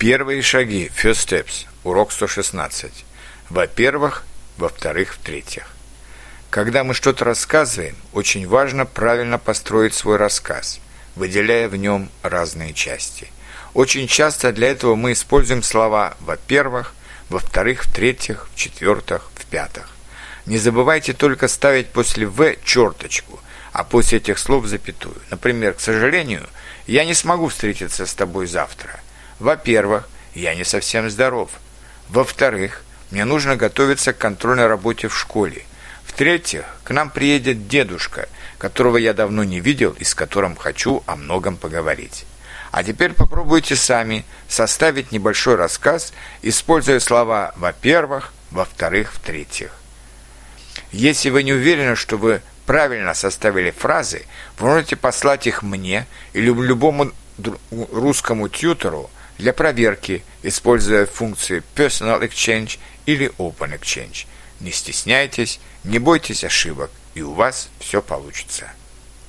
Первые шаги, first steps, урок 116. Во-первых, во-вторых, в-третьих. Когда мы что-то рассказываем, очень важно правильно построить свой рассказ, выделяя в нем разные части. Очень часто для этого мы используем слова «во-первых», «во-вторых», «в-третьих», «в-четвертых», «в-пятых». Не забывайте только ставить после «в» черточку, а после этих слов запятую. Например, к сожалению, я не смогу встретиться с тобой завтра – во-первых, я не совсем здоров. Во-вторых, мне нужно готовиться к контрольной работе в школе. В-третьих, к нам приедет дедушка, которого я давно не видел и с которым хочу о многом поговорить. А теперь попробуйте сами составить небольшой рассказ, используя слова «во-первых», «во-вторых», «в-третьих». Если вы не уверены, что вы правильно составили фразы, вы можете послать их мне или любому русскому тьютору, для проверки, используя функции Personal Exchange или Open Exchange. Не стесняйтесь, не бойтесь ошибок, и у вас все получится.